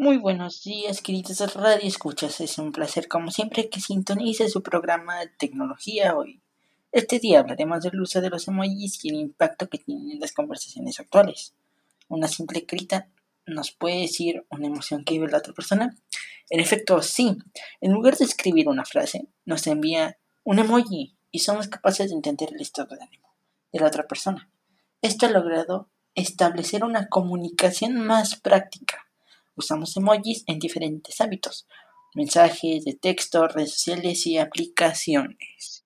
Muy buenos días, queridos radio escuchas. Es un placer, como siempre, que sintonice su programa de tecnología hoy. Este día hablaremos del uso de los emojis y el impacto que tienen en las conversaciones actuales. Una simple escrita nos puede decir una emoción que vive la otra persona. En efecto, sí. En lugar de escribir una frase, nos envía un emoji y somos capaces de entender el estado de ánimo de la otra persona. Esto ha logrado establecer una comunicación más práctica Usamos emojis en diferentes hábitos, mensajes de texto, redes sociales y aplicaciones.